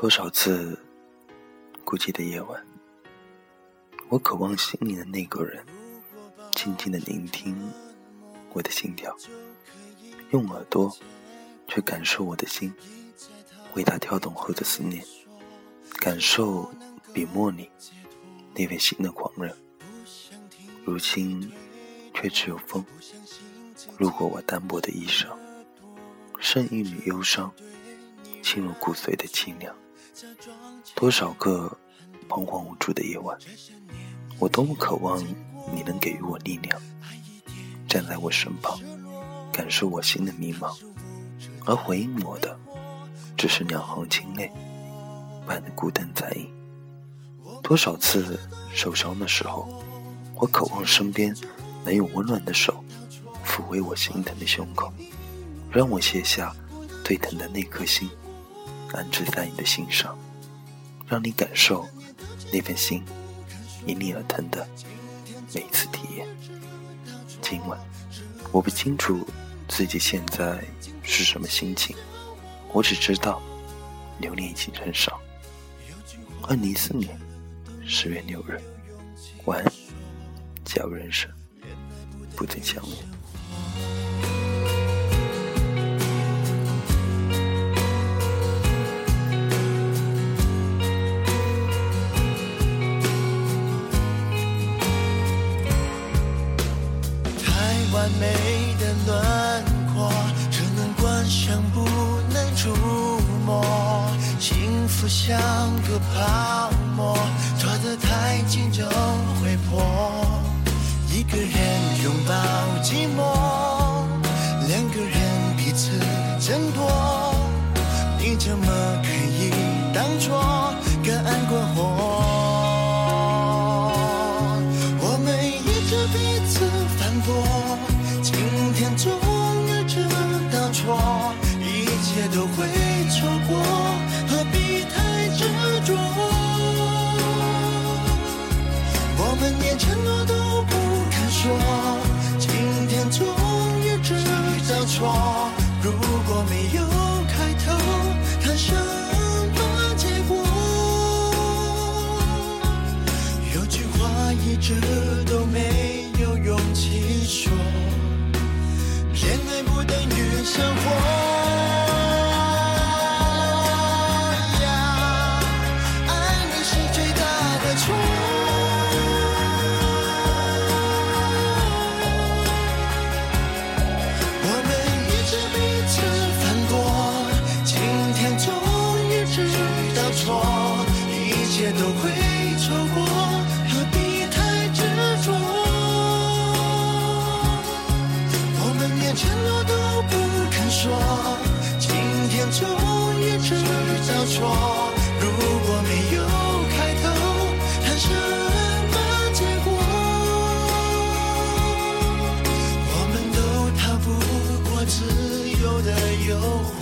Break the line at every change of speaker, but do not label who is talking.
多少次孤寂的夜晚，我渴望心里的那个人静静的聆听我的心跳，用耳朵去感受我的心为他跳动后的思念，感受笔墨里那份心的狂热。如今却只有风路过我单薄的衣裳，剩一缕忧伤，侵入骨髓的凄凉。多少个彷徨无助的夜晚，我多么渴望你能给予我力量，站在我身旁，感受我心的迷茫，而回应我的，只是两行清泪伴的孤单残影。多少次受伤的时候，我渴望身边能有温暖的手抚慰我心疼的胸口，让我卸下最疼的那颗心，安置在你的心上。让你感受那份心因你而疼的每一次体验。今晚，我不清楚自己现在是什么心情，我只知道留恋已经很少。二零一四年十月六日，晚安，假如人生不曾相遇。
完美的轮廓，只能观赏不能触摸。幸福像个泡沫，抓得太紧就会破。一个人拥抱寂寞，两个人彼此争夺。你怎么可以当作隔岸观火？我们一直彼此反驳。切都会错过，何必太执着？我们连承诺都不肯说，今天终于知道错。如果没有开头，谈什么结果？有句话一直眼中一直交错，如果没有开头，谈什么结果？我们都逃不过自由的诱惑。